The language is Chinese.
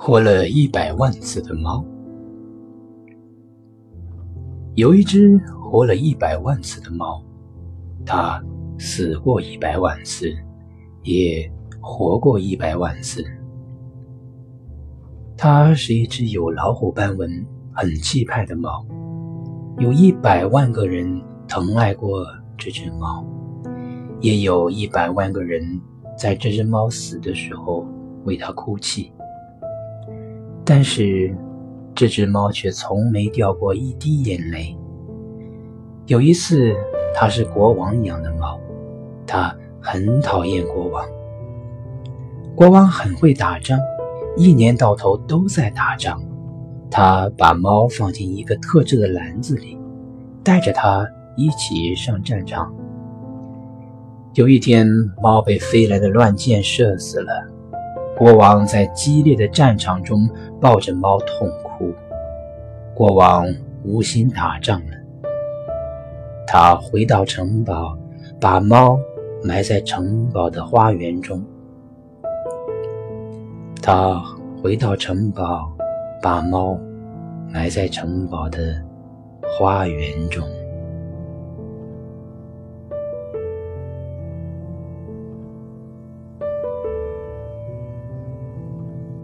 活了一百万次的猫。有一只活了一百万次的猫，它死过一百万次，也活过一百万次。它是一只有老虎斑纹、很气派的猫，有一百万个人疼爱过这只猫，也有一百万个人在这只猫死的时候为它哭泣。但是，这只猫却从没掉过一滴眼泪。有一次，它是国王养的猫，它很讨厌国王。国王很会打仗，一年到头都在打仗。他把猫放进一个特制的篮子里，带着它一起上战场。有一天，猫被飞来的乱箭射死了。国王在激烈的战场中抱着猫痛哭。国王无心打仗了。他回到城堡，把猫埋在城堡的花园中。他回到城堡，把猫埋在城堡的花园中。